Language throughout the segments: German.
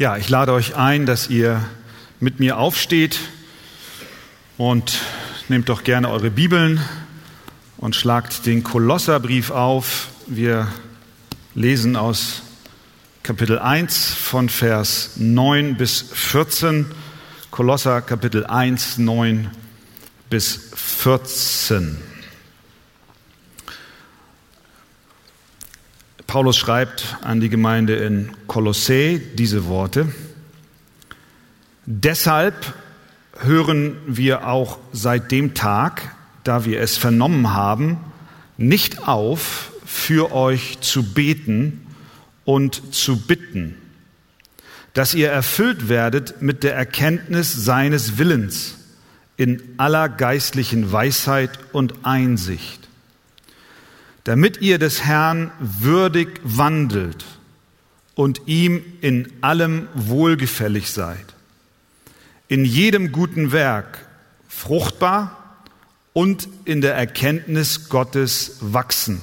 Ja, ich lade euch ein, dass ihr mit mir aufsteht und nehmt doch gerne eure Bibeln und schlagt den Kolosserbrief auf. Wir lesen aus Kapitel 1 von Vers 9 bis 14. Kolosser Kapitel 1, 9 bis 14. Paulus schreibt an die Gemeinde in Kolossä diese Worte. Deshalb hören wir auch seit dem Tag, da wir es vernommen haben, nicht auf, für euch zu beten und zu bitten, dass ihr erfüllt werdet mit der Erkenntnis seines Willens in aller geistlichen Weisheit und Einsicht damit ihr des Herrn würdig wandelt und ihm in allem wohlgefällig seid, in jedem guten Werk fruchtbar und in der Erkenntnis Gottes wachsend,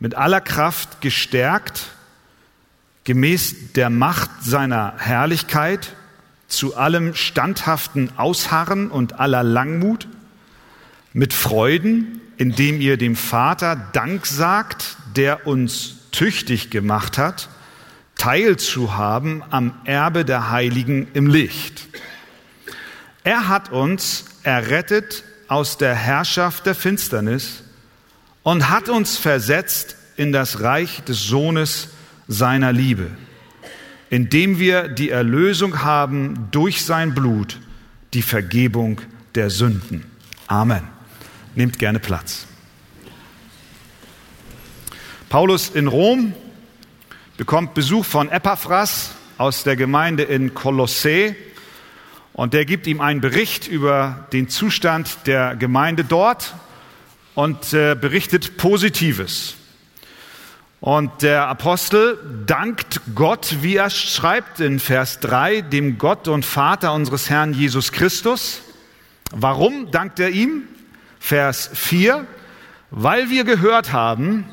mit aller Kraft gestärkt, gemäß der Macht seiner Herrlichkeit, zu allem standhaften Ausharren und aller Langmut, mit Freuden, indem ihr dem Vater Dank sagt, der uns tüchtig gemacht hat, teilzuhaben am Erbe der Heiligen im Licht. Er hat uns errettet aus der Herrschaft der Finsternis und hat uns versetzt in das Reich des Sohnes seiner Liebe, indem wir die Erlösung haben durch sein Blut, die Vergebung der Sünden. Amen. Nehmt gerne Platz. Paulus in Rom bekommt Besuch von Epaphras aus der Gemeinde in Kolossä und der gibt ihm einen Bericht über den Zustand der Gemeinde dort und äh, berichtet Positives. Und der Apostel dankt Gott, wie er schreibt in Vers 3, dem Gott und Vater unseres Herrn Jesus Christus. Warum dankt er ihm? Vers 4, weil wir gehört haben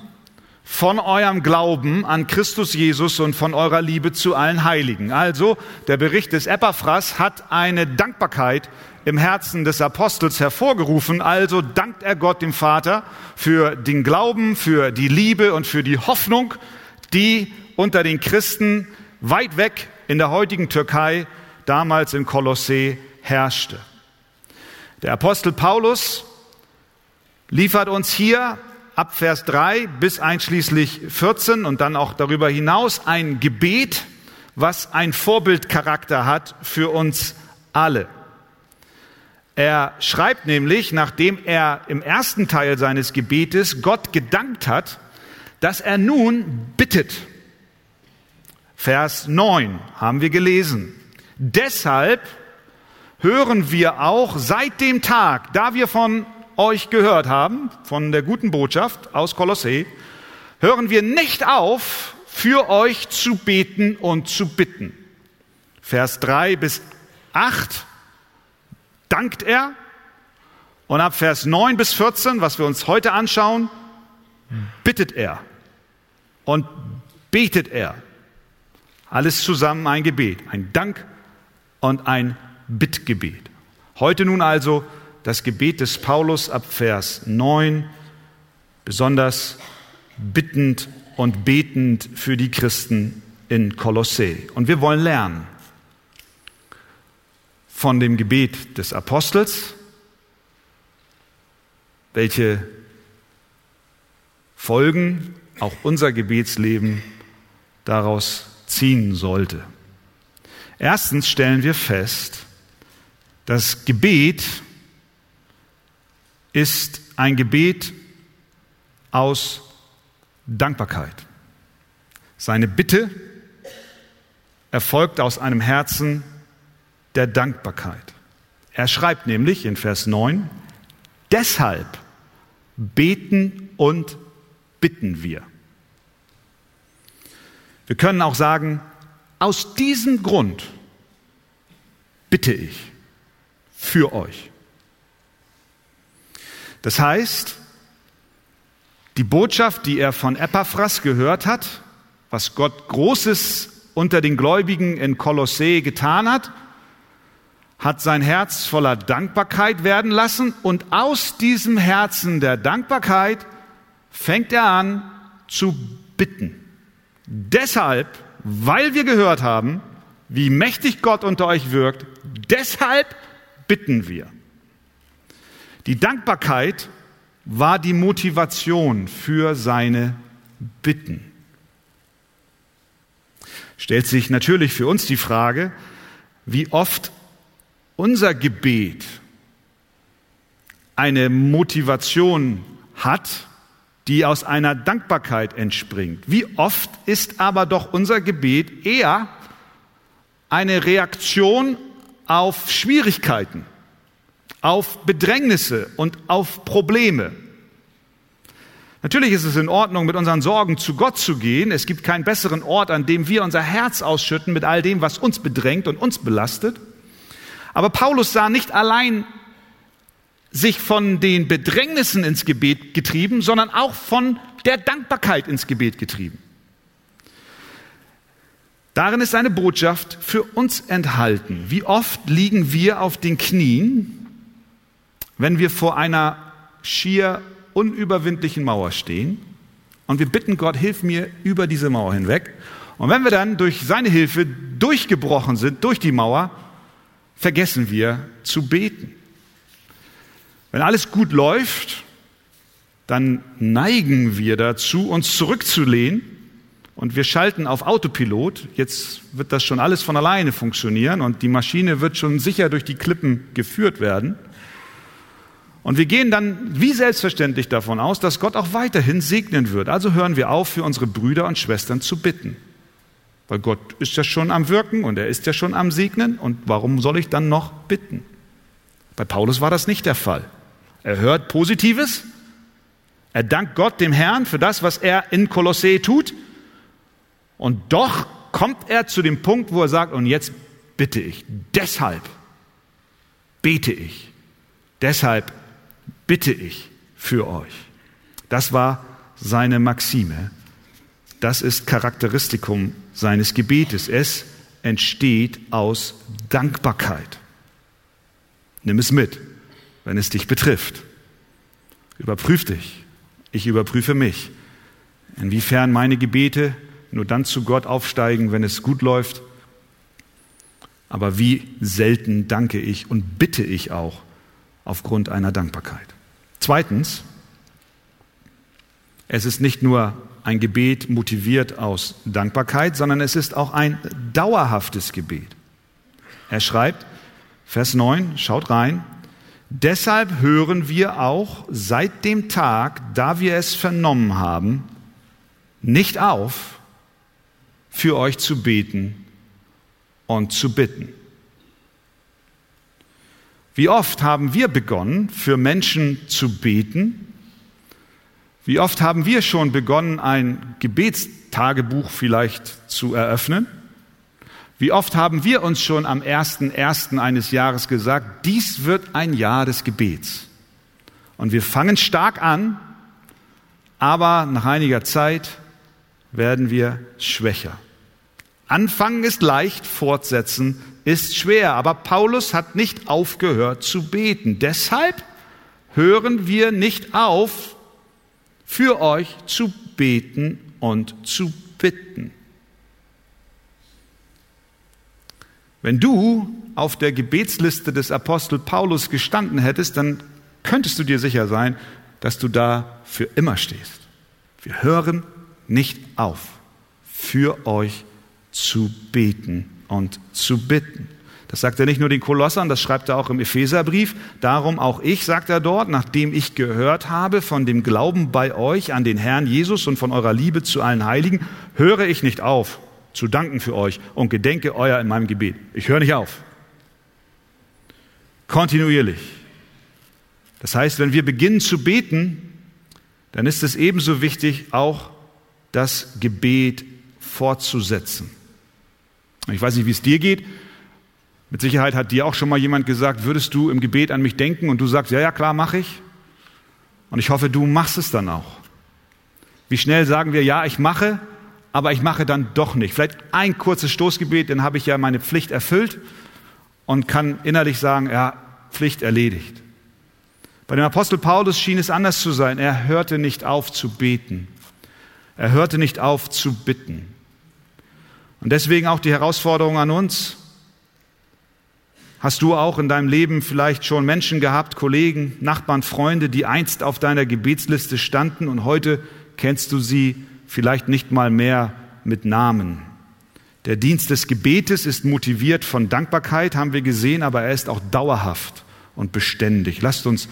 von eurem Glauben an Christus Jesus und von eurer Liebe zu allen Heiligen. Also der Bericht des Epaphras hat eine Dankbarkeit im Herzen des Apostels hervorgerufen. Also dankt er Gott dem Vater für den Glauben, für die Liebe und für die Hoffnung, die unter den Christen weit weg in der heutigen Türkei, damals in Kolossä, herrschte. Der Apostel Paulus liefert uns hier ab Vers 3 bis einschließlich 14 und dann auch darüber hinaus ein Gebet, was ein Vorbildcharakter hat für uns alle. Er schreibt nämlich, nachdem er im ersten Teil seines Gebetes Gott gedankt hat, dass er nun bittet. Vers 9 haben wir gelesen. Deshalb hören wir auch seit dem Tag, da wir von euch gehört haben, von der guten Botschaft aus Kolossä, hören wir nicht auf, für euch zu beten und zu bitten. Vers 3 bis 8 dankt er und ab Vers 9 bis 14, was wir uns heute anschauen, bittet er und betet er. Alles zusammen ein Gebet, ein Dank und ein Bittgebet. Heute nun also das Gebet des Paulus ab Vers 9, besonders bittend und betend für die Christen in Kolossä. Und wir wollen lernen von dem Gebet des Apostels, welche Folgen auch unser Gebetsleben daraus ziehen sollte. Erstens stellen wir fest, dass Gebet ist ein Gebet aus Dankbarkeit. Seine Bitte erfolgt aus einem Herzen der Dankbarkeit. Er schreibt nämlich in Vers 9, deshalb beten und bitten wir. Wir können auch sagen, aus diesem Grund bitte ich für euch. Das heißt, die Botschaft, die er von Epaphras gehört hat, was Gott Großes unter den Gläubigen in Kolossee getan hat, hat sein Herz voller Dankbarkeit werden lassen und aus diesem Herzen der Dankbarkeit fängt er an zu bitten. Deshalb, weil wir gehört haben, wie mächtig Gott unter euch wirkt, deshalb bitten wir. Die Dankbarkeit war die Motivation für seine Bitten. Stellt sich natürlich für uns die Frage, wie oft unser Gebet eine Motivation hat, die aus einer Dankbarkeit entspringt. Wie oft ist aber doch unser Gebet eher eine Reaktion auf Schwierigkeiten, auf Bedrängnisse und auf Probleme. Natürlich ist es in Ordnung, mit unseren Sorgen zu Gott zu gehen. Es gibt keinen besseren Ort, an dem wir unser Herz ausschütten mit all dem, was uns bedrängt und uns belastet. Aber Paulus sah nicht allein sich von den Bedrängnissen ins Gebet getrieben, sondern auch von der Dankbarkeit ins Gebet getrieben. Darin ist eine Botschaft für uns enthalten. Wie oft liegen wir auf den Knien, wenn wir vor einer schier unüberwindlichen Mauer stehen und wir bitten Gott, hilf mir über diese Mauer hinweg. Und wenn wir dann durch seine Hilfe durchgebrochen sind, durch die Mauer, vergessen wir zu beten. Wenn alles gut läuft, dann neigen wir dazu, uns zurückzulehnen und wir schalten auf Autopilot. Jetzt wird das schon alles von alleine funktionieren und die Maschine wird schon sicher durch die Klippen geführt werden. Und wir gehen dann wie selbstverständlich davon aus, dass Gott auch weiterhin segnen wird. Also hören wir auf, für unsere Brüder und Schwestern zu bitten. Weil Gott ist ja schon am Wirken und er ist ja schon am Segnen. Und warum soll ich dann noch bitten? Bei Paulus war das nicht der Fall. Er hört Positives. Er dankt Gott, dem Herrn, für das, was er in Kolossee tut. Und doch kommt er zu dem Punkt, wo er sagt, und jetzt bitte ich, deshalb bete ich, deshalb bitte ich für euch. Das war seine Maxime. Das ist Charakteristikum seines Gebetes. Es entsteht aus Dankbarkeit. Nimm es mit, wenn es dich betrifft. Überprüf dich. Ich überprüfe mich. Inwiefern meine Gebete nur dann zu Gott aufsteigen, wenn es gut läuft. Aber wie selten danke ich und bitte ich auch aufgrund einer Dankbarkeit. Zweitens, es ist nicht nur ein Gebet motiviert aus Dankbarkeit, sondern es ist auch ein dauerhaftes Gebet. Er schreibt, Vers 9, schaut rein, deshalb hören wir auch seit dem Tag, da wir es vernommen haben, nicht auf, für euch zu beten und zu bitten. Wie oft haben wir begonnen, für Menschen zu beten wie oft haben wir schon begonnen, ein Gebetstagebuch vielleicht zu eröffnen? Wie oft haben wir uns schon am ersten ersten eines Jahres gesagt, dies wird ein Jahr des Gebets. Und wir fangen stark an, aber nach einiger Zeit werden wir schwächer. Anfangen ist leicht, fortsetzen ist schwer. Aber Paulus hat nicht aufgehört zu beten. Deshalb hören wir nicht auf, für euch zu beten und zu bitten. Wenn du auf der Gebetsliste des Apostel Paulus gestanden hättest, dann könntest du dir sicher sein, dass du da für immer stehst. Wir hören nicht auf, für euch zu beten und zu bitten. Das sagt er nicht nur den Kolossern, das schreibt er auch im Epheserbrief. Darum auch ich, sagt er dort, nachdem ich gehört habe von dem Glauben bei euch an den Herrn Jesus und von eurer Liebe zu allen Heiligen, höre ich nicht auf zu danken für euch und gedenke euer in meinem Gebet. Ich höre nicht auf. Kontinuierlich. Das heißt, wenn wir beginnen zu beten, dann ist es ebenso wichtig, auch das Gebet fortzusetzen. Ich weiß nicht, wie es dir geht. Mit Sicherheit hat dir auch schon mal jemand gesagt, würdest du im Gebet an mich denken? Und du sagst, ja, ja, klar, mache ich. Und ich hoffe, du machst es dann auch. Wie schnell sagen wir, ja, ich mache, aber ich mache dann doch nicht. Vielleicht ein kurzes Stoßgebet, dann habe ich ja meine Pflicht erfüllt und kann innerlich sagen, ja, Pflicht erledigt. Bei dem Apostel Paulus schien es anders zu sein. Er hörte nicht auf zu beten. Er hörte nicht auf zu bitten. Und deswegen auch die Herausforderung an uns. Hast du auch in deinem Leben vielleicht schon Menschen gehabt, Kollegen, Nachbarn, Freunde, die einst auf deiner Gebetsliste standen und heute kennst du sie vielleicht nicht mal mehr mit Namen? Der Dienst des Gebetes ist motiviert von Dankbarkeit, haben wir gesehen, aber er ist auch dauerhaft und beständig. Lasst uns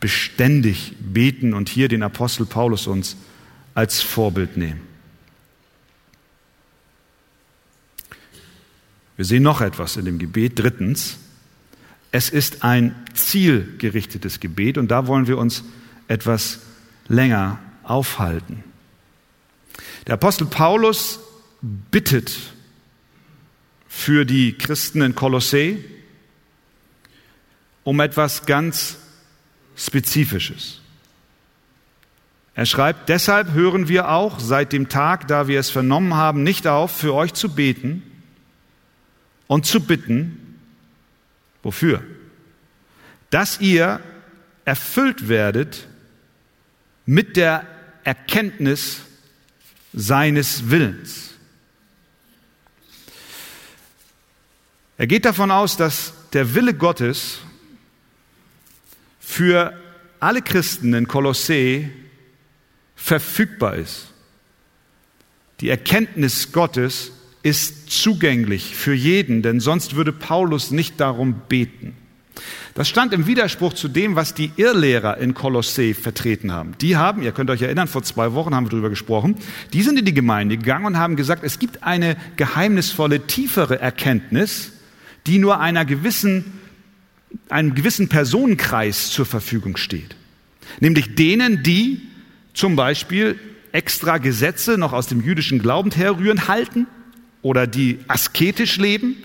beständig beten und hier den Apostel Paulus uns als Vorbild nehmen. Wir sehen noch etwas in dem Gebet. Drittens, es ist ein zielgerichtetes Gebet und da wollen wir uns etwas länger aufhalten. Der Apostel Paulus bittet für die Christen in Kolossee um etwas ganz Spezifisches. Er schreibt, deshalb hören wir auch seit dem Tag, da wir es vernommen haben, nicht auf, für euch zu beten und zu bitten, wofür? Dass ihr erfüllt werdet mit der Erkenntnis seines Willens. Er geht davon aus, dass der Wille Gottes für alle Christen in Kolossee verfügbar ist. Die Erkenntnis Gottes ist zugänglich für jeden, denn sonst würde Paulus nicht darum beten. Das stand im Widerspruch zu dem, was die Irrlehrer in Kolossee vertreten haben. Die haben, ihr könnt euch erinnern, vor zwei Wochen haben wir darüber gesprochen, die sind in die Gemeinde gegangen und haben gesagt, es gibt eine geheimnisvolle, tiefere Erkenntnis, die nur einer gewissen einem gewissen Personenkreis zur Verfügung steht. Nämlich denen, die zum Beispiel extra Gesetze noch aus dem jüdischen Glauben herrühren, halten oder die asketisch leben.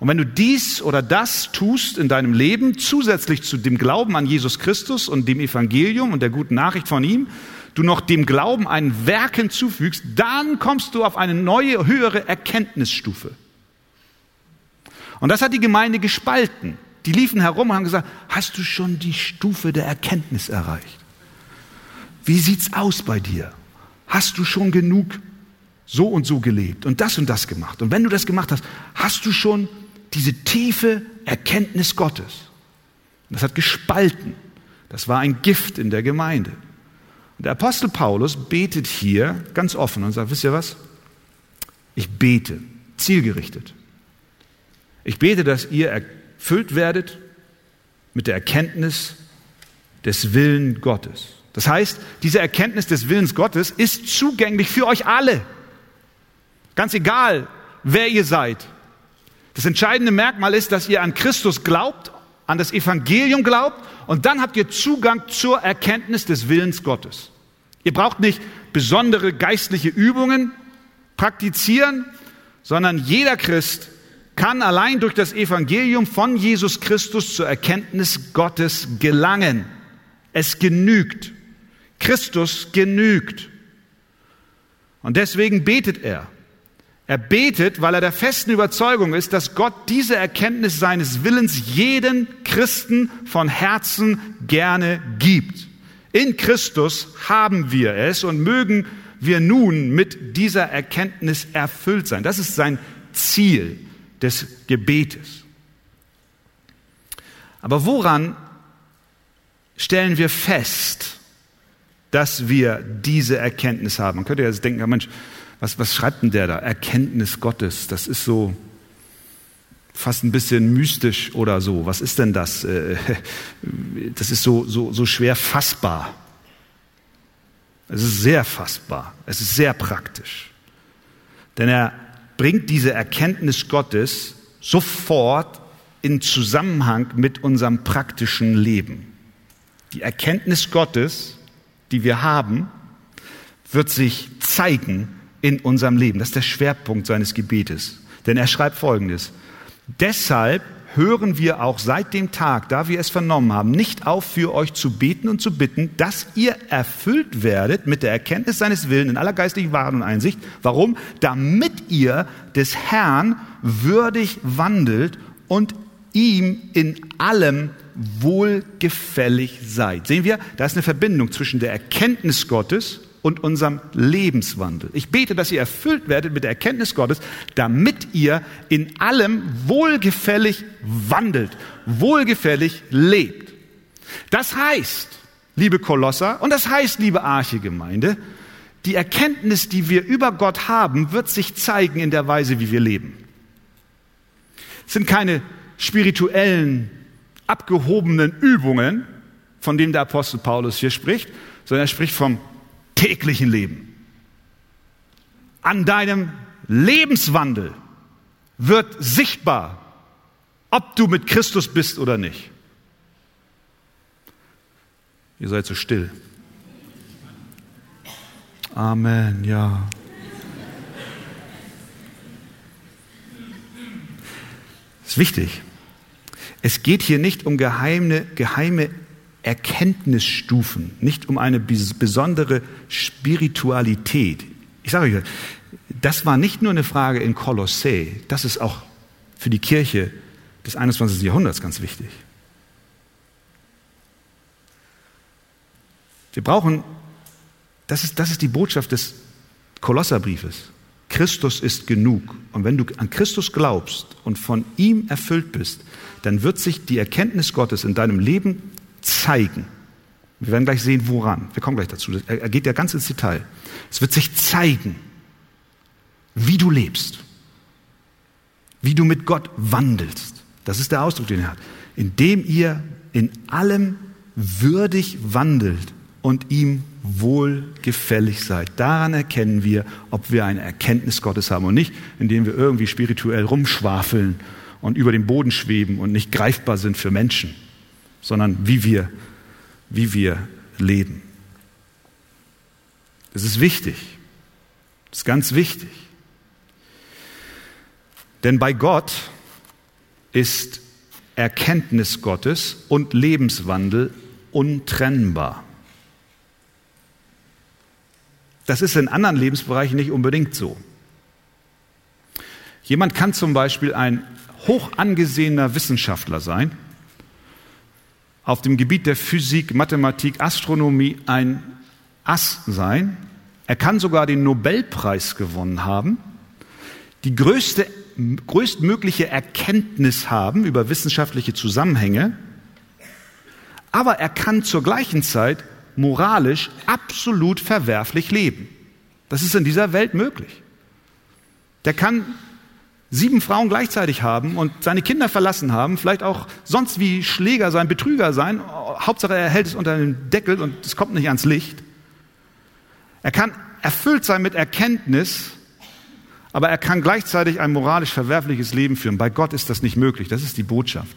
Und wenn du dies oder das tust in deinem Leben, zusätzlich zu dem Glauben an Jesus Christus und dem Evangelium und der guten Nachricht von ihm, du noch dem Glauben ein Werk hinzufügst, dann kommst du auf eine neue, höhere Erkenntnisstufe. Und das hat die Gemeinde gespalten. Die liefen herum und haben gesagt, hast du schon die Stufe der Erkenntnis erreicht? Wie sieht's aus bei dir? Hast du schon genug so und so gelebt und das und das gemacht? Und wenn du das gemacht hast, hast du schon diese tiefe Erkenntnis Gottes? das hat gespalten. Das war ein Gift in der Gemeinde. Und der Apostel Paulus betet hier ganz offen und sagt, wisst ihr was? Ich bete, zielgerichtet. Ich bete, dass ihr erfüllt werdet mit der Erkenntnis des Willen Gottes. Das heißt, diese Erkenntnis des Willens Gottes ist zugänglich für euch alle. Ganz egal, wer ihr seid. Das entscheidende Merkmal ist, dass ihr an Christus glaubt, an das Evangelium glaubt und dann habt ihr Zugang zur Erkenntnis des Willens Gottes. Ihr braucht nicht besondere geistliche Übungen praktizieren, sondern jeder Christ kann allein durch das Evangelium von Jesus Christus zur Erkenntnis Gottes gelangen. Es genügt. Christus genügt. Und deswegen betet er. Er betet, weil er der festen Überzeugung ist, dass Gott diese Erkenntnis seines Willens jeden Christen von Herzen gerne gibt. In Christus haben wir es und mögen wir nun mit dieser Erkenntnis erfüllt sein. Das ist sein Ziel des Gebetes. Aber woran stellen wir fest, dass wir diese Erkenntnis haben? Man könnte ja jetzt denken, Mensch, was, was schreibt denn der da? Erkenntnis Gottes, das ist so fast ein bisschen mystisch oder so. Was ist denn das? Äh, das ist so, so, so schwer fassbar. Es ist sehr fassbar. Es ist sehr praktisch. Denn er bringt diese Erkenntnis Gottes sofort in Zusammenhang mit unserem praktischen Leben. Die Erkenntnis Gottes, die wir haben, wird sich zeigen in unserem Leben. Das ist der Schwerpunkt seines Gebetes. Denn er schreibt Folgendes. Deshalb hören wir auch seit dem Tag, da wir es vernommen haben, nicht auf, für euch zu beten und zu bitten, dass ihr erfüllt werdet mit der Erkenntnis seines Willens in aller geistlichen Wahrheit und Einsicht. Warum? Damit ihr des Herrn würdig wandelt und ihm in allem wohlgefällig seid. Sehen wir, da ist eine Verbindung zwischen der Erkenntnis Gottes und unserem Lebenswandel. Ich bete, dass ihr erfüllt werdet mit der Erkenntnis Gottes, damit ihr in allem wohlgefällig wandelt, wohlgefällig lebt. Das heißt, liebe Kolosser, und das heißt, liebe Archegemeinde, die Erkenntnis, die wir über Gott haben, wird sich zeigen in der Weise, wie wir leben. Es sind keine spirituellen, abgehobenen Übungen, von denen der Apostel Paulus hier spricht, sondern er spricht vom täglichen Leben. An deinem Lebenswandel wird sichtbar, ob du mit Christus bist oder nicht. Ihr seid so still. Amen, ja. Das ist wichtig. Es geht hier nicht um geheime, geheime Erkenntnisstufen, nicht um eine besondere Spiritualität. Ich sage euch, das war nicht nur eine Frage in Kolossä, das ist auch für die Kirche des 21. Jahrhunderts ganz wichtig. Wir brauchen, das ist, das ist die Botschaft des Kolosserbriefes. Christus ist genug. Und wenn du an Christus glaubst und von ihm erfüllt bist, dann wird sich die Erkenntnis Gottes in deinem Leben zeigen. Wir werden gleich sehen, woran. Wir kommen gleich dazu. Er geht ja ganz ins Detail. Es wird sich zeigen, wie du lebst, wie du mit Gott wandelst. Das ist der Ausdruck, den er hat. Indem ihr in allem würdig wandelt und ihm wohlgefällig seid. Daran erkennen wir, ob wir eine Erkenntnis Gottes haben und nicht, indem wir irgendwie spirituell rumschwafeln und über dem Boden schweben und nicht greifbar sind für Menschen sondern wie wir, wie wir leben. Das ist wichtig. Das ist ganz wichtig. Denn bei Gott ist Erkenntnis Gottes und Lebenswandel untrennbar. Das ist in anderen Lebensbereichen nicht unbedingt so. Jemand kann zum Beispiel ein hoch angesehener Wissenschaftler sein auf dem Gebiet der Physik, Mathematik, Astronomie ein Ass sein. Er kann sogar den Nobelpreis gewonnen haben, die größte, größtmögliche Erkenntnis haben über wissenschaftliche Zusammenhänge, aber er kann zur gleichen Zeit moralisch absolut verwerflich leben. Das ist in dieser Welt möglich. Der kann sieben Frauen gleichzeitig haben und seine Kinder verlassen haben, vielleicht auch sonst wie Schläger sein, Betrüger sein, Hauptsache er hält es unter den Deckel und es kommt nicht ans Licht. Er kann erfüllt sein mit Erkenntnis, aber er kann gleichzeitig ein moralisch verwerfliches Leben führen. Bei Gott ist das nicht möglich, das ist die Botschaft.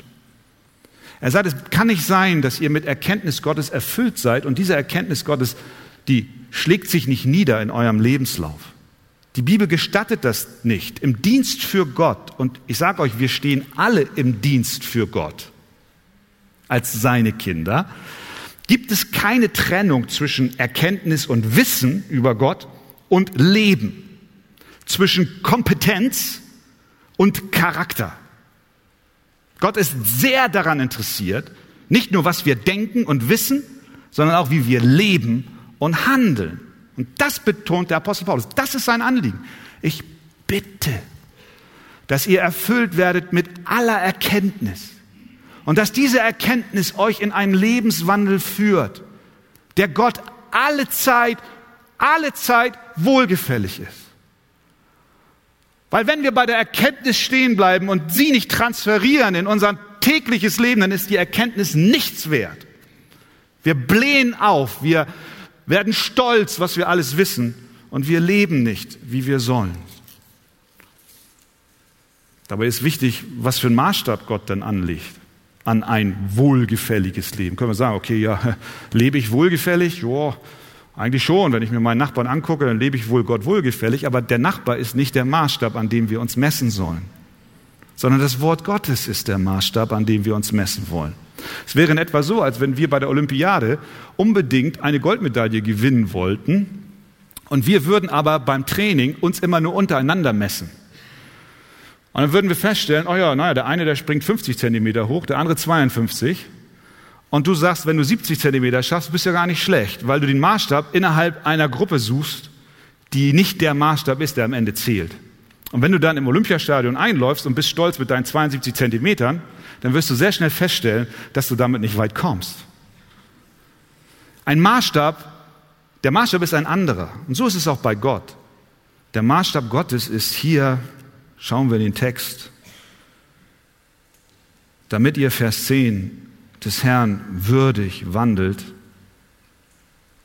Er sagt, es kann nicht sein, dass ihr mit Erkenntnis Gottes erfüllt seid und diese Erkenntnis Gottes, die schlägt sich nicht nieder in eurem Lebenslauf. Die Bibel gestattet das nicht. Im Dienst für Gott, und ich sage euch, wir stehen alle im Dienst für Gott als seine Kinder, gibt es keine Trennung zwischen Erkenntnis und Wissen über Gott und Leben, zwischen Kompetenz und Charakter. Gott ist sehr daran interessiert, nicht nur was wir denken und wissen, sondern auch wie wir leben und handeln. Und das betont der Apostel Paulus. Das ist sein Anliegen. Ich bitte, dass ihr erfüllt werdet mit aller Erkenntnis. Und dass diese Erkenntnis euch in einen Lebenswandel führt, der Gott alle Zeit, alle Zeit wohlgefällig ist. Weil wenn wir bei der Erkenntnis stehen bleiben und sie nicht transferieren in unser tägliches Leben, dann ist die Erkenntnis nichts wert. Wir blähen auf, wir werden stolz, was wir alles wissen, und wir leben nicht, wie wir sollen. Dabei ist wichtig, was für einen Maßstab Gott dann anlegt an ein wohlgefälliges Leben. Können wir sagen, okay, ja, lebe ich wohlgefällig? Ja, eigentlich schon. Wenn ich mir meinen Nachbarn angucke, dann lebe ich wohl Gott wohlgefällig, aber der Nachbar ist nicht der Maßstab, an dem wir uns messen sollen. sondern das Wort Gottes ist der Maßstab, an dem wir uns messen wollen. Es wäre in etwa so, als wenn wir bei der Olympiade unbedingt eine Goldmedaille gewinnen wollten und wir würden aber beim Training uns immer nur untereinander messen. Und dann würden wir feststellen, oh ja, naja, der eine, der springt 50 Zentimeter hoch, der andere 52. Und du sagst, wenn du 70 Zentimeter schaffst, bist du ja gar nicht schlecht, weil du den Maßstab innerhalb einer Gruppe suchst, die nicht der Maßstab ist, der am Ende zählt. Und wenn du dann im Olympiastadion einläufst und bist stolz mit deinen 72 Zentimetern, dann wirst du sehr schnell feststellen, dass du damit nicht weit kommst. Ein Maßstab, der Maßstab ist ein anderer. Und so ist es auch bei Gott. Der Maßstab Gottes ist hier, schauen wir in den Text, damit ihr Vers 10 des Herrn würdig wandelt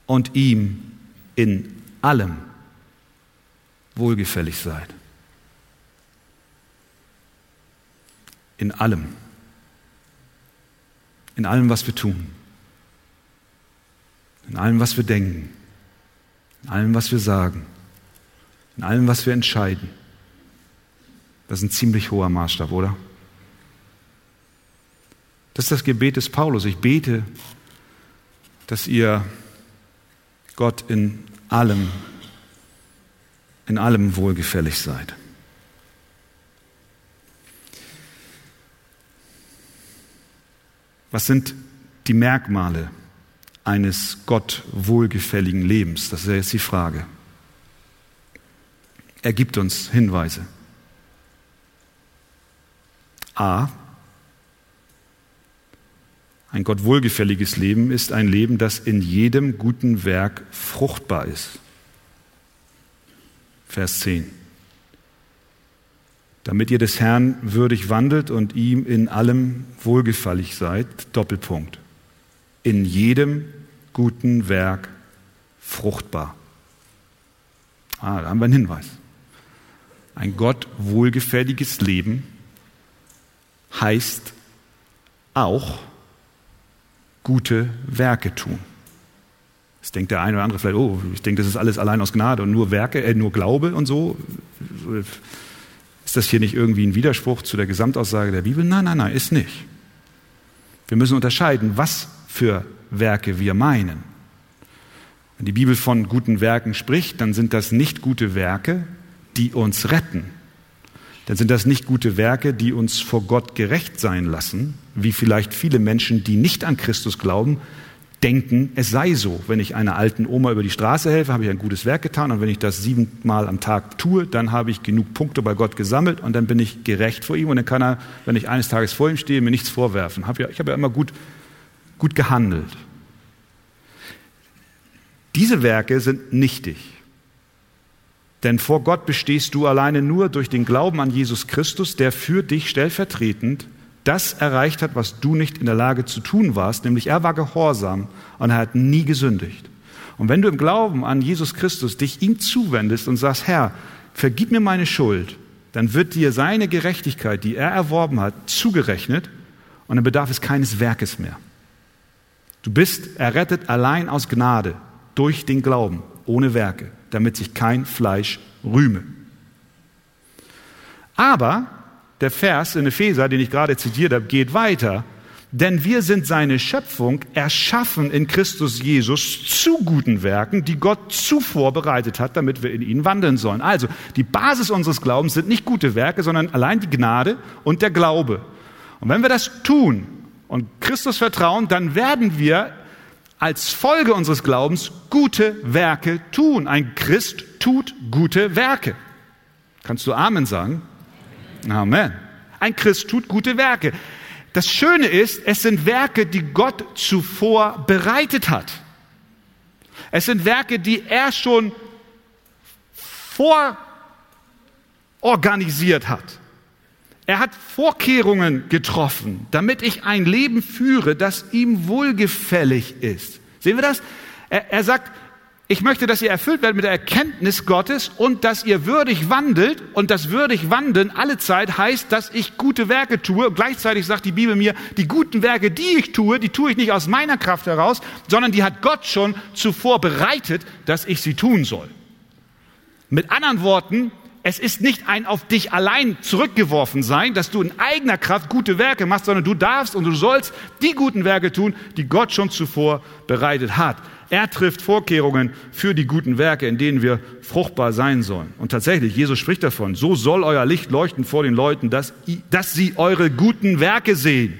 und ihm in allem wohlgefällig seid. In allem. In allem, was wir tun. In allem, was wir denken. In allem, was wir sagen. In allem, was wir entscheiden. Das ist ein ziemlich hoher Maßstab, oder? Das ist das Gebet des Paulus. Ich bete, dass ihr Gott in allem, in allem wohlgefällig seid. Was sind die Merkmale eines Gott wohlgefälligen Lebens? Das ist ja jetzt die Frage. Er gibt uns Hinweise. A. Ein Gott wohlgefälliges Leben ist ein Leben, das in jedem guten Werk fruchtbar ist. Vers 10 damit ihr des Herrn würdig wandelt und ihm in allem wohlgefällig seid. Doppelpunkt. In jedem guten Werk fruchtbar. Ah, da haben wir einen Hinweis. Ein Gott wohlgefälliges Leben heißt auch gute Werke tun. Jetzt denkt der eine oder andere vielleicht, oh, ich denke, das ist alles allein aus Gnade und nur Werke, äh, nur Glaube und so. Ist das hier nicht irgendwie ein Widerspruch zu der Gesamtaussage der Bibel? Nein, nein, nein, ist nicht. Wir müssen unterscheiden, was für Werke wir meinen. Wenn die Bibel von guten Werken spricht, dann sind das nicht gute Werke, die uns retten. Dann sind das nicht gute Werke, die uns vor Gott gerecht sein lassen, wie vielleicht viele Menschen, die nicht an Christus glauben, denken, es sei so. Wenn ich einer alten Oma über die Straße helfe, habe ich ein gutes Werk getan. Und wenn ich das siebenmal am Tag tue, dann habe ich genug Punkte bei Gott gesammelt und dann bin ich gerecht vor ihm. Und dann kann er, wenn ich eines Tages vor ihm stehe, mir nichts vorwerfen. Ich habe ja immer gut, gut gehandelt. Diese Werke sind nichtig. Denn vor Gott bestehst du alleine nur durch den Glauben an Jesus Christus, der für dich stellvertretend das erreicht hat, was du nicht in der Lage zu tun warst, nämlich er war gehorsam und er hat nie gesündigt. Und wenn du im Glauben an Jesus Christus dich ihm zuwendest und sagst, Herr, vergib mir meine Schuld, dann wird dir seine Gerechtigkeit, die er erworben hat, zugerechnet und dann bedarf es keines Werkes mehr. Du bist errettet allein aus Gnade durch den Glauben, ohne Werke, damit sich kein Fleisch rühme. Aber der Vers in Epheser, den ich gerade zitiert habe, geht weiter. Denn wir sind seine Schöpfung, erschaffen in Christus Jesus zu guten Werken, die Gott zuvor bereitet hat, damit wir in ihnen wandeln sollen. Also, die Basis unseres Glaubens sind nicht gute Werke, sondern allein die Gnade und der Glaube. Und wenn wir das tun und Christus vertrauen, dann werden wir als Folge unseres Glaubens gute Werke tun. Ein Christ tut gute Werke. Kannst du Amen sagen? Amen. Ein Christ tut gute Werke. Das Schöne ist, es sind Werke, die Gott zuvor bereitet hat. Es sind Werke, die er schon vororganisiert hat. Er hat Vorkehrungen getroffen, damit ich ein Leben führe, das ihm wohlgefällig ist. Sehen wir das? Er, er sagt, ich möchte, dass ihr erfüllt werdet mit der Erkenntnis Gottes und dass ihr würdig wandelt. Und das würdig wandeln alle Zeit heißt, dass ich gute Werke tue. Und gleichzeitig sagt die Bibel mir, die guten Werke, die ich tue, die tue ich nicht aus meiner Kraft heraus, sondern die hat Gott schon zuvor bereitet, dass ich sie tun soll. Mit anderen Worten, Es ist nicht ein auf dich allein zurückgeworfen sein, dass du in eigener Kraft gute Werke machst, sondern du darfst und du sollst die guten Werke tun, die Gott schon zuvor bereitet hat. Er trifft Vorkehrungen für die guten Werke, in denen wir fruchtbar sein sollen. Und tatsächlich, Jesus spricht davon, so soll euer Licht leuchten vor den Leuten, dass, dass sie eure guten Werke sehen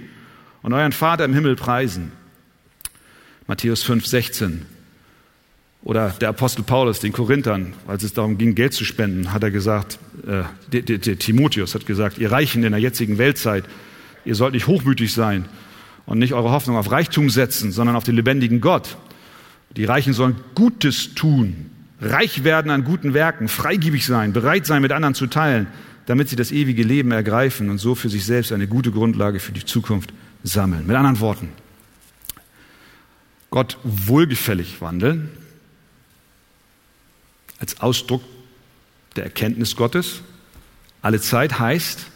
und euren Vater im Himmel preisen. Matthäus 5, 16. Oder der Apostel Paulus, den Korinthern, als es darum ging, Geld zu spenden, hat er gesagt, äh, Timotheus hat gesagt, ihr Reichen in der jetzigen Weltzeit, ihr sollt nicht hochmütig sein und nicht eure Hoffnung auf Reichtum setzen, sondern auf den lebendigen Gott. Die Reichen sollen Gutes tun, reich werden an guten Werken, freigebig sein, bereit sein, mit anderen zu teilen, damit sie das ewige Leben ergreifen und so für sich selbst eine gute Grundlage für die Zukunft sammeln. Mit anderen Worten, Gott wohlgefällig wandeln, als Ausdruck der Erkenntnis Gottes. Alle Zeit heißt,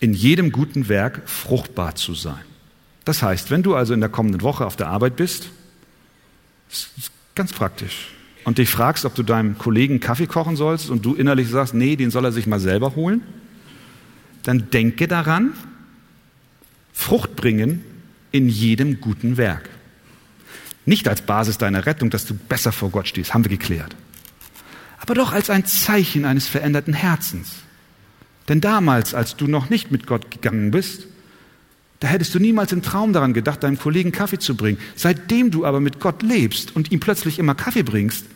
in jedem guten Werk fruchtbar zu sein. Das heißt, wenn du also in der kommenden Woche auf der Arbeit bist, ist ganz praktisch, und dich fragst, ob du deinem Kollegen Kaffee kochen sollst und du innerlich sagst, nee, den soll er sich mal selber holen, dann denke daran, Frucht bringen in jedem guten Werk. Nicht als Basis deiner Rettung, dass du besser vor Gott stehst, haben wir geklärt. Aber doch als ein Zeichen eines veränderten Herzens. Denn damals, als du noch nicht mit Gott gegangen bist, da hättest du niemals im Traum daran gedacht, deinem Kollegen Kaffee zu bringen. Seitdem du aber mit Gott lebst und ihm plötzlich immer Kaffee bringst,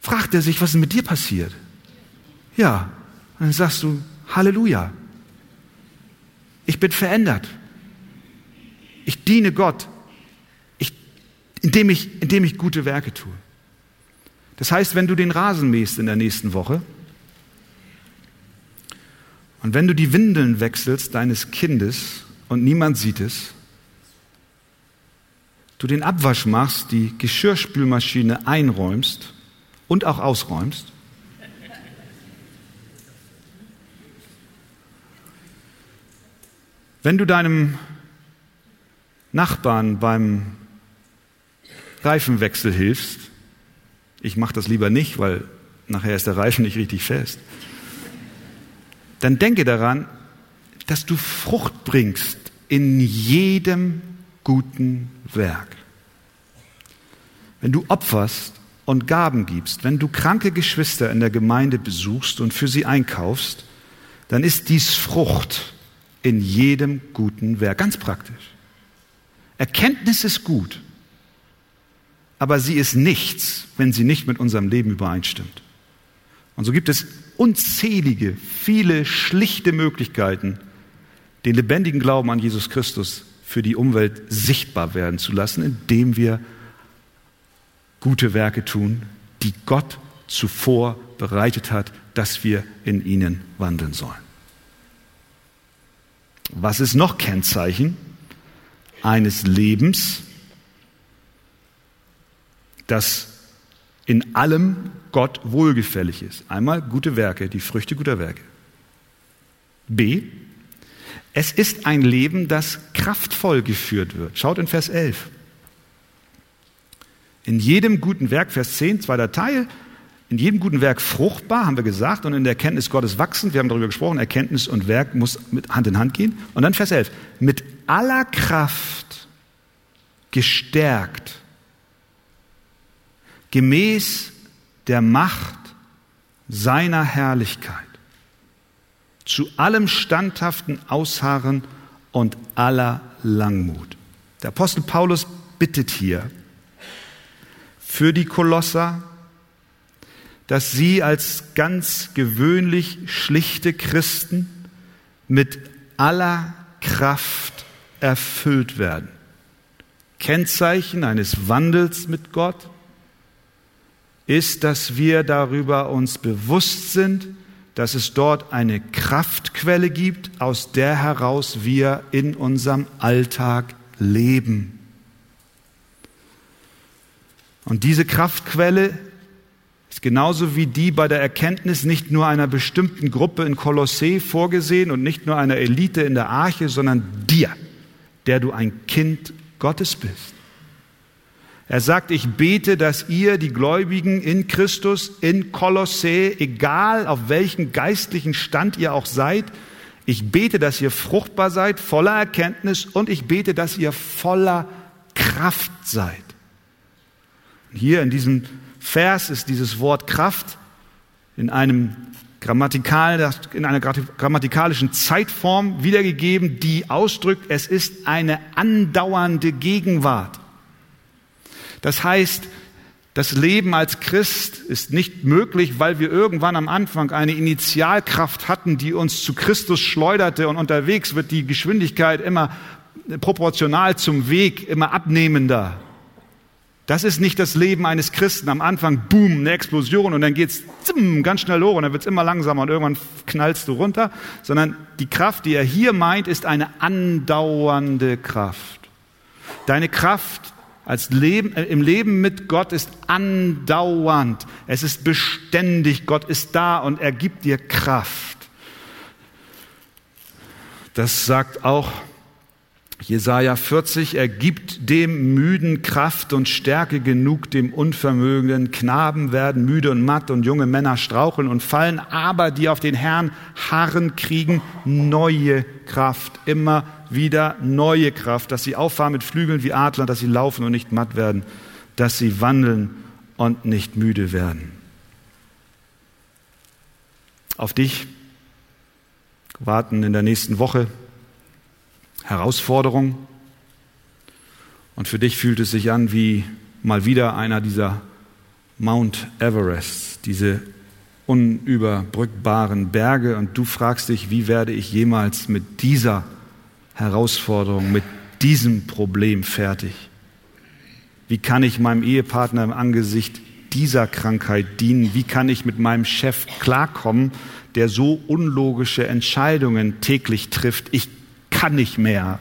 fragt er sich, was ist mit dir passiert? Ja, dann sagst du, Halleluja. Ich bin verändert. Ich diene Gott indem ich, indem ich gute Werke tue. Das heißt, wenn du den Rasen mähst in der nächsten Woche und wenn du die Windeln wechselst deines Kindes und niemand sieht es, du den Abwasch machst, die Geschirrspülmaschine einräumst und auch ausräumst, wenn du deinem Nachbarn beim Reifenwechsel hilfst. Ich mache das lieber nicht, weil nachher ist der Reifen nicht richtig fest. Dann denke daran, dass du Frucht bringst in jedem guten Werk. Wenn du opferst und Gaben gibst, wenn du kranke Geschwister in der Gemeinde besuchst und für sie einkaufst, dann ist dies Frucht in jedem guten Werk. Ganz praktisch. Erkenntnis ist gut aber sie ist nichts, wenn sie nicht mit unserem Leben übereinstimmt. Und so gibt es unzählige, viele schlichte Möglichkeiten, den lebendigen Glauben an Jesus Christus für die Umwelt sichtbar werden zu lassen, indem wir gute Werke tun, die Gott zuvor bereitet hat, dass wir in ihnen wandeln sollen. Was ist noch Kennzeichen eines Lebens, das in allem Gott wohlgefällig ist. Einmal gute Werke, die Früchte guter Werke. B. Es ist ein Leben, das kraftvoll geführt wird. Schaut in Vers 11. In jedem guten Werk, Vers 10, zweiter Teil, in jedem guten Werk fruchtbar, haben wir gesagt, und in der Erkenntnis Gottes wachsend. Wir haben darüber gesprochen, Erkenntnis und Werk muss mit Hand in Hand gehen. Und dann Vers 11. Mit aller Kraft gestärkt gemäß der Macht seiner Herrlichkeit, zu allem standhaften Ausharren und aller Langmut. Der Apostel Paulus bittet hier für die Kolosser, dass sie als ganz gewöhnlich schlichte Christen mit aller Kraft erfüllt werden. Kennzeichen eines Wandels mit Gott, ist, dass wir darüber uns bewusst sind, dass es dort eine Kraftquelle gibt, aus der heraus wir in unserem Alltag leben. Und diese Kraftquelle ist genauso wie die bei der Erkenntnis nicht nur einer bestimmten Gruppe in Kolossee vorgesehen und nicht nur einer Elite in der Arche, sondern dir, der du ein Kind Gottes bist. Er sagt, ich bete, dass ihr, die Gläubigen in Christus, in Kolossä, egal auf welchem geistlichen Stand ihr auch seid, ich bete, dass ihr fruchtbar seid, voller Erkenntnis und ich bete, dass ihr voller Kraft seid. Hier in diesem Vers ist dieses Wort Kraft in einem grammatikal, in einer grammatikalischen Zeitform wiedergegeben, die ausdrückt, es ist eine andauernde Gegenwart. Das heißt, das Leben als Christ ist nicht möglich, weil wir irgendwann am Anfang eine Initialkraft hatten, die uns zu Christus schleuderte und unterwegs wird die Geschwindigkeit immer proportional zum Weg immer abnehmender. Das ist nicht das Leben eines Christen. Am Anfang, boom, eine Explosion und dann geht's zimm, ganz schnell hoch und dann wird's immer langsamer und irgendwann knallst du runter. Sondern die Kraft, die er hier meint, ist eine andauernde Kraft. Deine Kraft als Leben, äh, im Leben mit Gott ist andauernd. Es ist beständig. Gott ist da und er gibt dir Kraft. Das sagt auch Jesaja 40, er gibt dem Müden Kraft und Stärke genug, dem Unvermögenden. Knaben werden müde und matt und junge Männer straucheln und fallen, aber die auf den Herrn harren, kriegen neue Kraft, immer wieder neue Kraft, dass sie auffahren mit Flügeln wie Adler, dass sie laufen und nicht matt werden, dass sie wandeln und nicht müde werden. Auf dich warten in der nächsten Woche Herausforderung. Und für dich fühlt es sich an wie mal wieder einer dieser Mount Everest, diese unüberbrückbaren Berge. Und du fragst dich, wie werde ich jemals mit dieser Herausforderung, mit diesem Problem fertig? Wie kann ich meinem Ehepartner im Angesicht dieser Krankheit dienen? Wie kann ich mit meinem Chef klarkommen, der so unlogische Entscheidungen täglich trifft? Ich kann nicht mehr.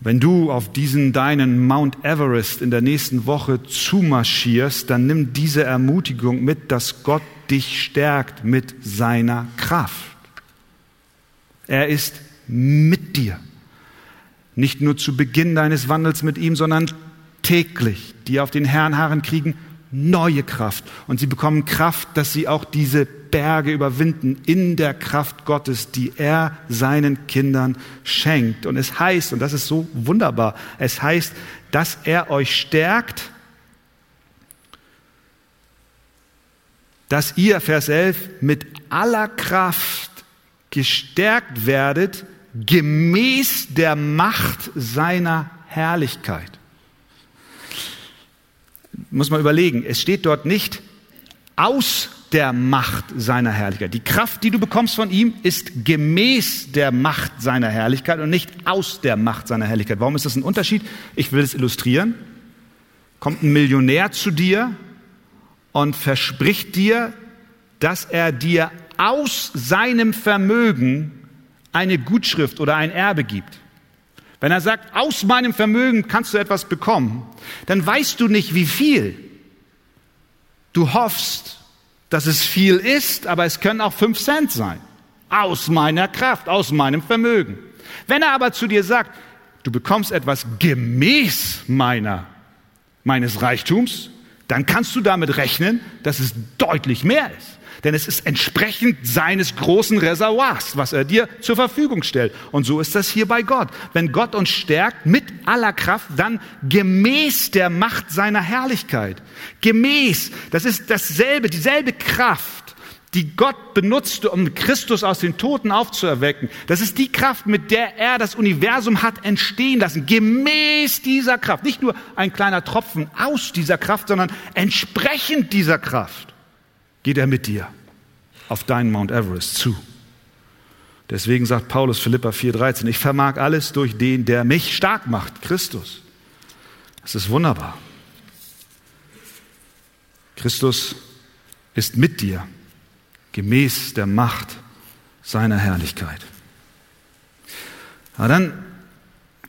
Wenn du auf diesen deinen Mount Everest in der nächsten Woche zumarschierst, dann nimm diese Ermutigung mit, dass Gott dich stärkt mit seiner Kraft. Er ist mit dir. Nicht nur zu Beginn deines Wandels mit ihm, sondern täglich. Die auf den Herrn harren kriegen neue Kraft. Und sie bekommen Kraft, dass sie auch diese Berge überwinden in der Kraft Gottes, die er seinen Kindern schenkt. Und es heißt, und das ist so wunderbar, es heißt, dass er euch stärkt, dass ihr, Vers 11, mit aller Kraft gestärkt werdet, gemäß der Macht seiner Herrlichkeit. Muss man überlegen, es steht dort nicht aus der Macht seiner Herrlichkeit. Die Kraft, die du bekommst von ihm, ist gemäß der Macht seiner Herrlichkeit und nicht aus der Macht seiner Herrlichkeit. Warum ist das ein Unterschied? Ich will es illustrieren. Kommt ein Millionär zu dir und verspricht dir, dass er dir aus seinem Vermögen eine Gutschrift oder ein Erbe gibt. Wenn er sagt, aus meinem Vermögen kannst du etwas bekommen, dann weißt du nicht, wie viel. Du hoffst, dass es viel ist, aber es können auch fünf Cent sein. Aus meiner Kraft, aus meinem Vermögen. Wenn er aber zu dir sagt, du bekommst etwas gemäß meiner, meines Reichtums, dann kannst du damit rechnen, dass es deutlich mehr ist denn es ist entsprechend seines großen Reservoirs, was er dir zur Verfügung stellt. Und so ist das hier bei Gott. Wenn Gott uns stärkt mit aller Kraft, dann gemäß der Macht seiner Herrlichkeit. Gemäß, das ist dasselbe, dieselbe Kraft, die Gott benutzte, um Christus aus den Toten aufzuerwecken. Das ist die Kraft, mit der er das Universum hat entstehen lassen. Gemäß dieser Kraft. Nicht nur ein kleiner Tropfen aus dieser Kraft, sondern entsprechend dieser Kraft geht er mit dir auf deinen Mount Everest zu. Deswegen sagt Paulus Philippa 4,13, ich vermag alles durch den, der mich stark macht, Christus. Das ist wunderbar. Christus ist mit dir, gemäß der Macht seiner Herrlichkeit. Aber dann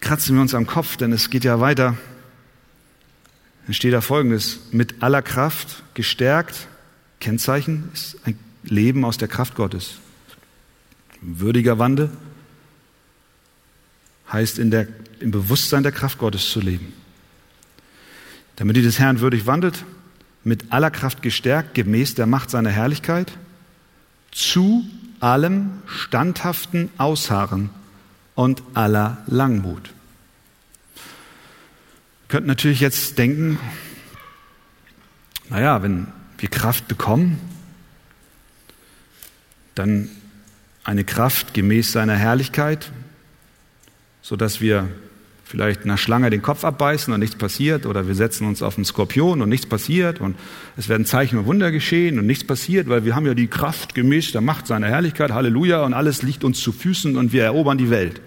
kratzen wir uns am Kopf, denn es geht ja weiter. Dann steht da folgendes, mit aller Kraft gestärkt Kennzeichen ist ein Leben aus der Kraft Gottes. Würdiger Wandel, heißt in der, im Bewusstsein der Kraft Gottes zu leben. Damit ihr des Herrn würdig wandelt, mit aller Kraft gestärkt, gemäß der Macht seiner Herrlichkeit, zu allem standhaften Ausharren und aller Langmut. Ihr könnt natürlich jetzt denken, naja, wenn wir Kraft bekommen, dann eine Kraft gemäß seiner Herrlichkeit, sodass wir vielleicht einer Schlange den Kopf abbeißen und nichts passiert oder wir setzen uns auf einen Skorpion und nichts passiert und es werden Zeichen und Wunder geschehen und nichts passiert, weil wir haben ja die Kraft gemäß der Macht seiner Herrlichkeit, Halleluja, und alles liegt uns zu Füßen und wir erobern die Welt.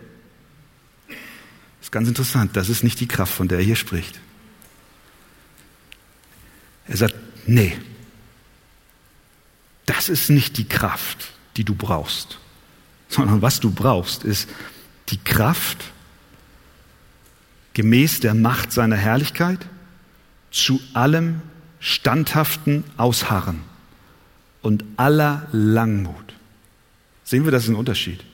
Das ist ganz interessant, das ist nicht die Kraft, von der er hier spricht. Er sagt, nee, das ist nicht die Kraft, die du brauchst, sondern was du brauchst, ist die Kraft, gemäß der Macht seiner Herrlichkeit zu allem standhaften Ausharren und aller Langmut. Sehen wir, das ist ein Unterschied.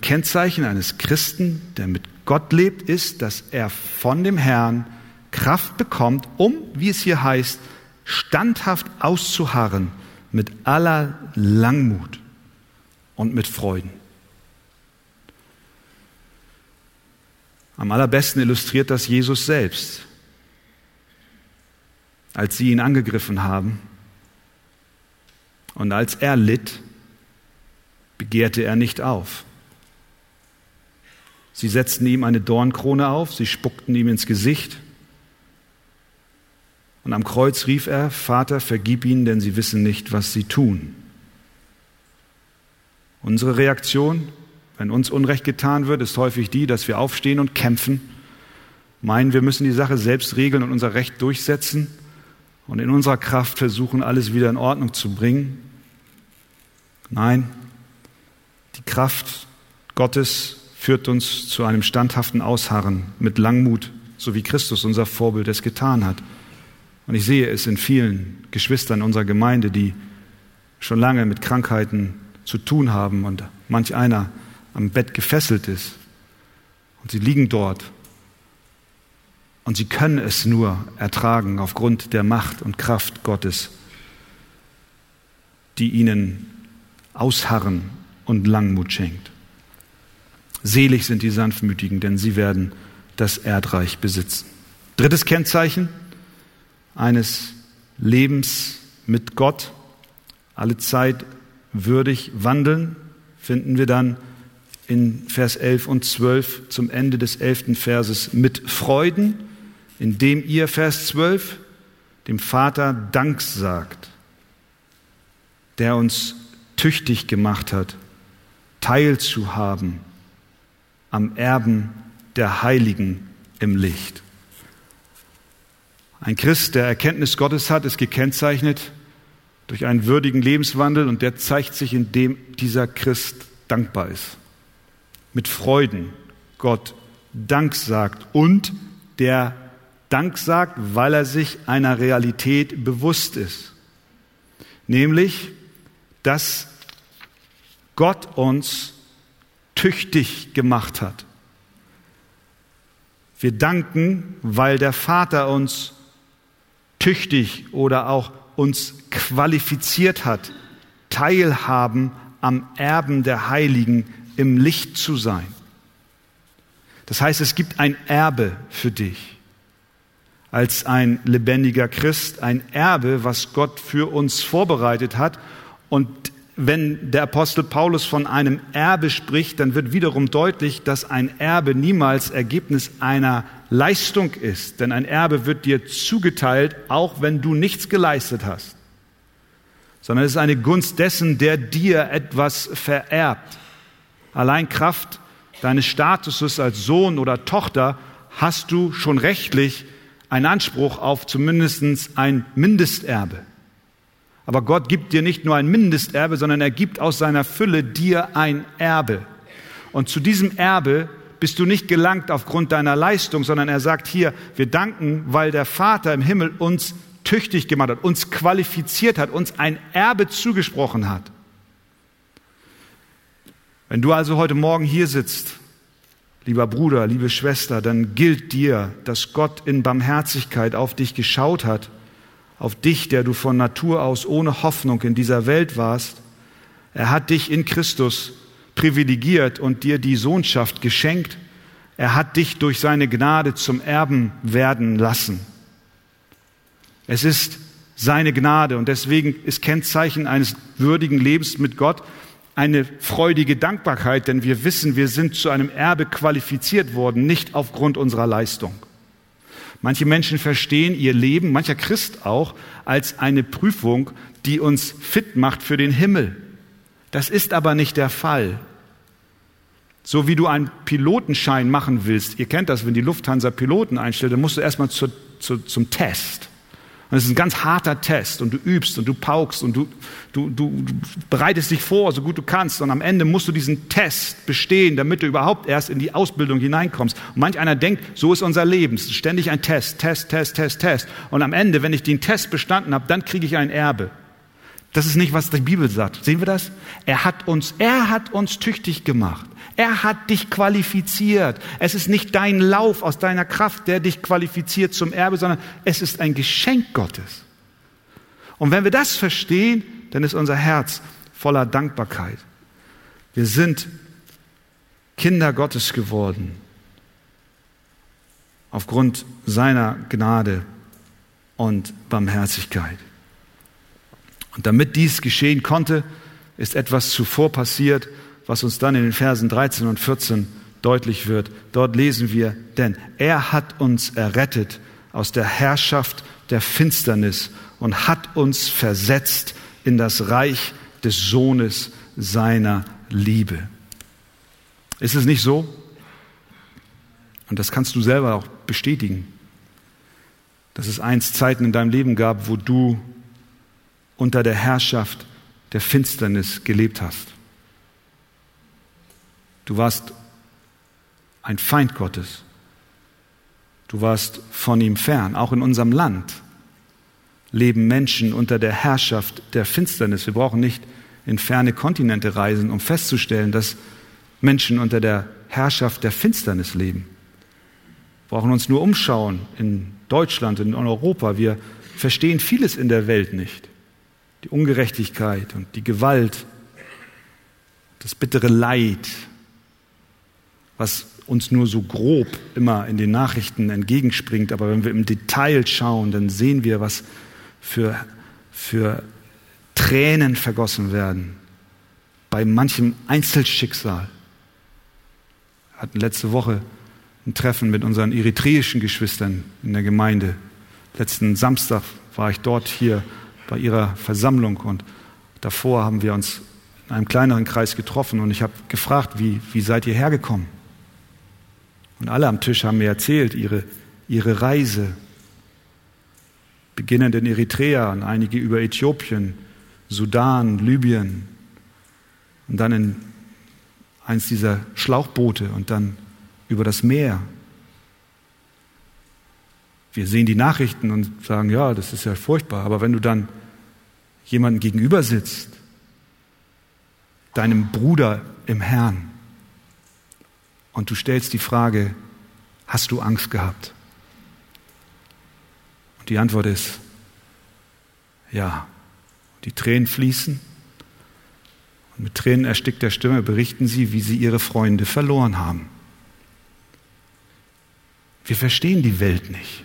Kennzeichen eines Christen, der mit Gott lebt, ist, dass er von dem Herrn Kraft bekommt, um, wie es hier heißt, standhaft auszuharren mit aller Langmut und mit Freuden. Am allerbesten illustriert das Jesus selbst. Als sie ihn angegriffen haben und als er litt, begehrte er nicht auf. Sie setzten ihm eine Dornkrone auf, sie spuckten ihm ins Gesicht. Und am Kreuz rief er, Vater, vergib ihnen, denn sie wissen nicht, was sie tun. Unsere Reaktion, wenn uns Unrecht getan wird, ist häufig die, dass wir aufstehen und kämpfen, meinen, wir müssen die Sache selbst regeln und unser Recht durchsetzen und in unserer Kraft versuchen, alles wieder in Ordnung zu bringen. Nein, die Kraft Gottes führt uns zu einem standhaften Ausharren mit Langmut, so wie Christus, unser Vorbild, es getan hat. Und ich sehe es in vielen Geschwistern unserer Gemeinde, die schon lange mit Krankheiten zu tun haben und manch einer am Bett gefesselt ist. Und sie liegen dort. Und sie können es nur ertragen aufgrund der Macht und Kraft Gottes, die ihnen Ausharren und Langmut schenkt. Selig sind die Sanftmütigen, denn sie werden das Erdreich besitzen. Drittes Kennzeichen eines Lebens mit Gott, alle Zeit würdig wandeln, finden wir dann in Vers 11 und 12 zum Ende des elften Verses mit Freuden, indem ihr, Vers 12, dem Vater Dank sagt, der uns tüchtig gemacht hat, teilzuhaben am Erben der Heiligen im Licht. Ein Christ, der Erkenntnis Gottes hat, ist gekennzeichnet durch einen würdigen Lebenswandel und der zeigt sich, indem dieser Christ dankbar ist mit Freuden Gott Dank sagt und der Dank sagt, weil er sich einer Realität bewusst ist. Nämlich, dass Gott uns tüchtig gemacht hat. Wir danken, weil der Vater uns tüchtig oder auch uns qualifiziert hat, teilhaben am Erben der Heiligen im Licht zu sein. Das heißt, es gibt ein Erbe für dich als ein lebendiger Christ, ein Erbe, was Gott für uns vorbereitet hat. Und wenn der Apostel Paulus von einem Erbe spricht, dann wird wiederum deutlich, dass ein Erbe niemals Ergebnis einer Leistung ist. Denn ein Erbe wird dir zugeteilt, auch wenn du nichts geleistet hast. Sondern es ist eine Gunst dessen, der dir etwas vererbt. Allein Kraft deines Statuses als Sohn oder Tochter hast du schon rechtlich einen Anspruch auf zumindest ein Mindesterbe. Aber Gott gibt dir nicht nur ein Mindesterbe, sondern er gibt aus seiner Fülle dir ein Erbe. Und zu diesem Erbe bist du nicht gelangt aufgrund deiner Leistung, sondern er sagt hier, wir danken, weil der Vater im Himmel uns tüchtig gemacht hat, uns qualifiziert hat, uns ein Erbe zugesprochen hat. Wenn du also heute Morgen hier sitzt, lieber Bruder, liebe Schwester, dann gilt dir, dass Gott in Barmherzigkeit auf dich geschaut hat, auf dich, der du von Natur aus ohne Hoffnung in dieser Welt warst. Er hat dich in Christus privilegiert und dir die Sohnschaft geschenkt. Er hat dich durch seine Gnade zum Erben werden lassen. Es ist seine Gnade und deswegen ist Kennzeichen eines würdigen Lebens mit Gott, eine freudige Dankbarkeit, denn wir wissen, wir sind zu einem Erbe qualifiziert worden, nicht aufgrund unserer Leistung. Manche Menschen verstehen ihr Leben, mancher Christ auch, als eine Prüfung, die uns fit macht für den Himmel. Das ist aber nicht der Fall. So wie du einen Pilotenschein machen willst, ihr kennt das, wenn die Lufthansa Piloten einstellt, dann musst du erstmal zu, zu, zum Test. Und es ist ein ganz harter Test und du übst und du paukst und du, du, du, du bereitest dich vor, so gut du kannst. Und am Ende musst du diesen Test bestehen, damit du überhaupt erst in die Ausbildung hineinkommst. Und manch einer denkt, so ist unser Leben. Es ist ständig ein Test, Test, Test, Test, Test. Und am Ende, wenn ich den Test bestanden habe, dann kriege ich ein Erbe. Das ist nicht, was die Bibel sagt. Sehen wir das? Er hat uns, er hat uns tüchtig gemacht. Er hat dich qualifiziert. Es ist nicht dein Lauf aus deiner Kraft, der dich qualifiziert zum Erbe, sondern es ist ein Geschenk Gottes. Und wenn wir das verstehen, dann ist unser Herz voller Dankbarkeit. Wir sind Kinder Gottes geworden aufgrund seiner Gnade und Barmherzigkeit. Und damit dies geschehen konnte, ist etwas zuvor passiert, was uns dann in den Versen 13 und 14 deutlich wird. Dort lesen wir, denn er hat uns errettet aus der Herrschaft der Finsternis und hat uns versetzt in das Reich des Sohnes seiner Liebe. Ist es nicht so? Und das kannst du selber auch bestätigen, dass es einst Zeiten in deinem Leben gab, wo du unter der Herrschaft der Finsternis gelebt hast. Du warst ein Feind Gottes. Du warst von ihm fern. Auch in unserem Land leben Menschen unter der Herrschaft der Finsternis. Wir brauchen nicht in ferne Kontinente reisen, um festzustellen, dass Menschen unter der Herrschaft der Finsternis leben. Wir brauchen uns nur umschauen in Deutschland, in Europa. Wir verstehen vieles in der Welt nicht. Die Ungerechtigkeit und die Gewalt, das bittere Leid, was uns nur so grob immer in den Nachrichten entgegenspringt. Aber wenn wir im Detail schauen, dann sehen wir, was für, für Tränen vergossen werden bei manchem Einzelschicksal. Wir hatten letzte Woche ein Treffen mit unseren eritreischen Geschwistern in der Gemeinde. Letzten Samstag war ich dort hier bei ihrer Versammlung und davor haben wir uns in einem kleineren Kreis getroffen und ich habe gefragt, wie, wie seid ihr hergekommen? Und alle am Tisch haben mir erzählt, ihre, ihre Reise, beginnend in Eritrea und einige über Äthiopien, Sudan, Libyen und dann in eins dieser Schlauchboote und dann über das Meer. Wir sehen die Nachrichten und sagen, ja, das ist ja furchtbar, aber wenn du dann jemanden gegenüber sitzt, deinem Bruder im Herrn, und du stellst die Frage, hast du Angst gehabt? Und die Antwort ist, ja. Die Tränen fließen und mit Tränen erstickter Stimme berichten sie, wie sie ihre Freunde verloren haben. Wir verstehen die Welt nicht.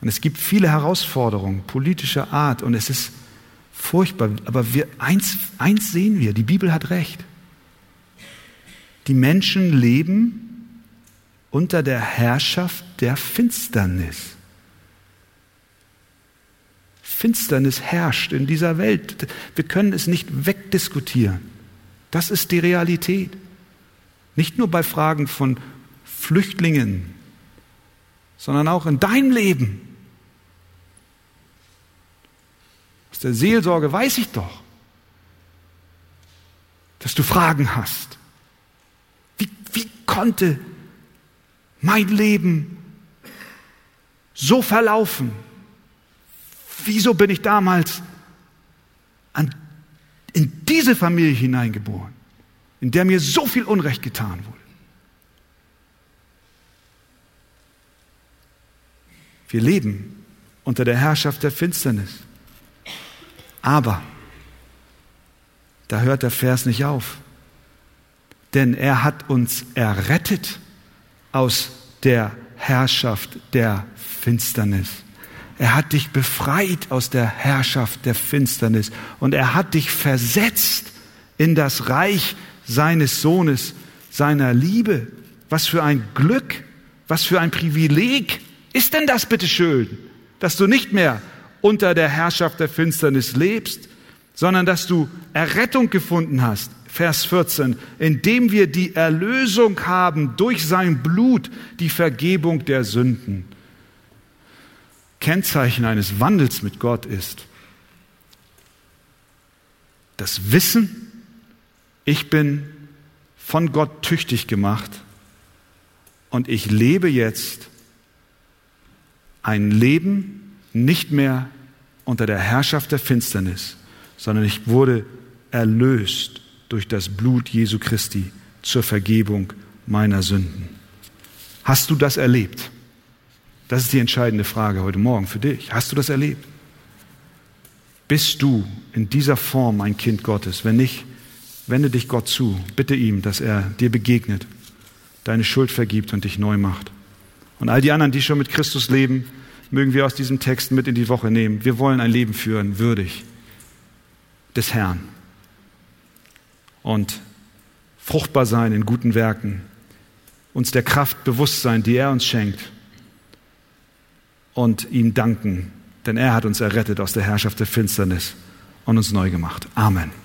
Und es gibt viele Herausforderungen politischer Art und es ist furchtbar. Aber wir, eins, eins sehen wir, die Bibel hat recht. Die Menschen leben unter der Herrschaft der Finsternis. Finsternis herrscht in dieser Welt. Wir können es nicht wegdiskutieren. Das ist die Realität. Nicht nur bei Fragen von Flüchtlingen, sondern auch in deinem Leben. Aus der Seelsorge weiß ich doch, dass du Fragen hast wie konnte mein Leben so verlaufen? Wieso bin ich damals an, in diese Familie hineingeboren, in der mir so viel Unrecht getan wurde? Wir leben unter der Herrschaft der Finsternis. Aber da hört der Vers nicht auf denn er hat uns errettet aus der Herrschaft der Finsternis. Er hat dich befreit aus der Herrschaft der Finsternis und er hat dich versetzt in das Reich seines Sohnes, seiner Liebe. Was für ein Glück, was für ein Privileg ist denn das bitteschön, dass du nicht mehr unter der Herrschaft der Finsternis lebst, sondern dass du Errettung gefunden hast. Vers 14, indem wir die Erlösung haben durch sein Blut, die Vergebung der Sünden. Kennzeichen eines Wandels mit Gott ist das Wissen, ich bin von Gott tüchtig gemacht und ich lebe jetzt ein Leben nicht mehr unter der Herrschaft der Finsternis, sondern ich wurde erlöst durch das Blut Jesu Christi zur Vergebung meiner Sünden. Hast du das erlebt? Das ist die entscheidende Frage heute Morgen für dich. Hast du das erlebt? Bist du in dieser Form ein Kind Gottes? Wenn nicht, wende dich Gott zu. Bitte ihm, dass er dir begegnet, deine Schuld vergibt und dich neu macht. Und all die anderen, die schon mit Christus leben, mögen wir aus diesem Text mit in die Woche nehmen. Wir wollen ein Leben führen, würdig des Herrn. Und fruchtbar sein in guten Werken. Uns der Kraft bewusst sein, die er uns schenkt. Und ihm danken, denn er hat uns errettet aus der Herrschaft der Finsternis und uns neu gemacht. Amen.